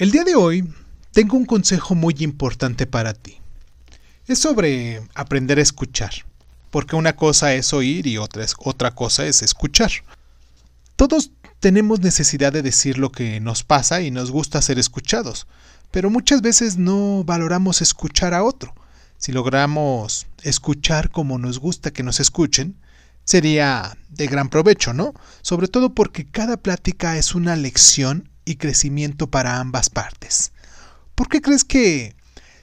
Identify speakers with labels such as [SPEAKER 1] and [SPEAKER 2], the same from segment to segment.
[SPEAKER 1] El día de hoy tengo un consejo muy importante para ti. Es sobre aprender a escuchar, porque una cosa es oír y otra, es, otra cosa es escuchar. Todos tenemos necesidad de decir lo que nos pasa y nos gusta ser escuchados, pero muchas veces no valoramos escuchar a otro. Si logramos escuchar como nos gusta que nos escuchen, sería de gran provecho, ¿no? Sobre todo porque cada plática es una lección y crecimiento para ambas partes. ¿Por qué crees que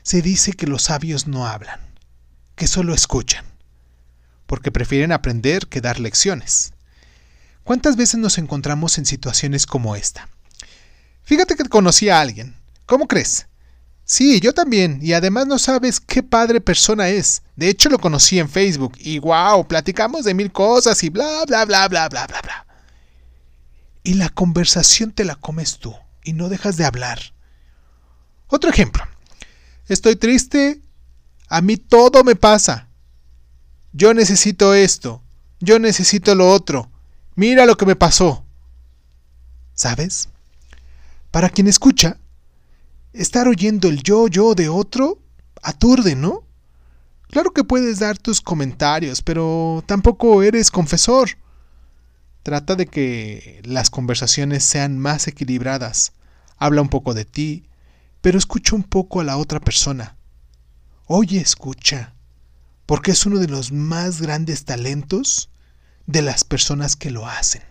[SPEAKER 1] se dice que los sabios no hablan, que solo escuchan? Porque prefieren aprender que dar lecciones. ¿Cuántas veces nos encontramos en situaciones como esta? Fíjate que conocí a alguien. ¿Cómo crees? Sí, yo también, y además no sabes qué padre persona es. De hecho lo conocí en Facebook y wow, platicamos de mil cosas y bla bla bla bla bla bla bla. Y la conversación te la comes tú y no dejas de hablar. Otro ejemplo. Estoy triste, a mí todo me pasa. Yo necesito esto, yo necesito lo otro. Mira lo que me pasó. ¿Sabes? Para quien escucha, estar oyendo el yo, yo de otro aturde, ¿no? Claro que puedes dar tus comentarios, pero tampoco eres confesor. Trata de que las conversaciones sean más equilibradas. Habla un poco de ti, pero escucha un poco a la otra persona. Oye, escucha, porque es uno de los más grandes talentos de las personas que lo hacen.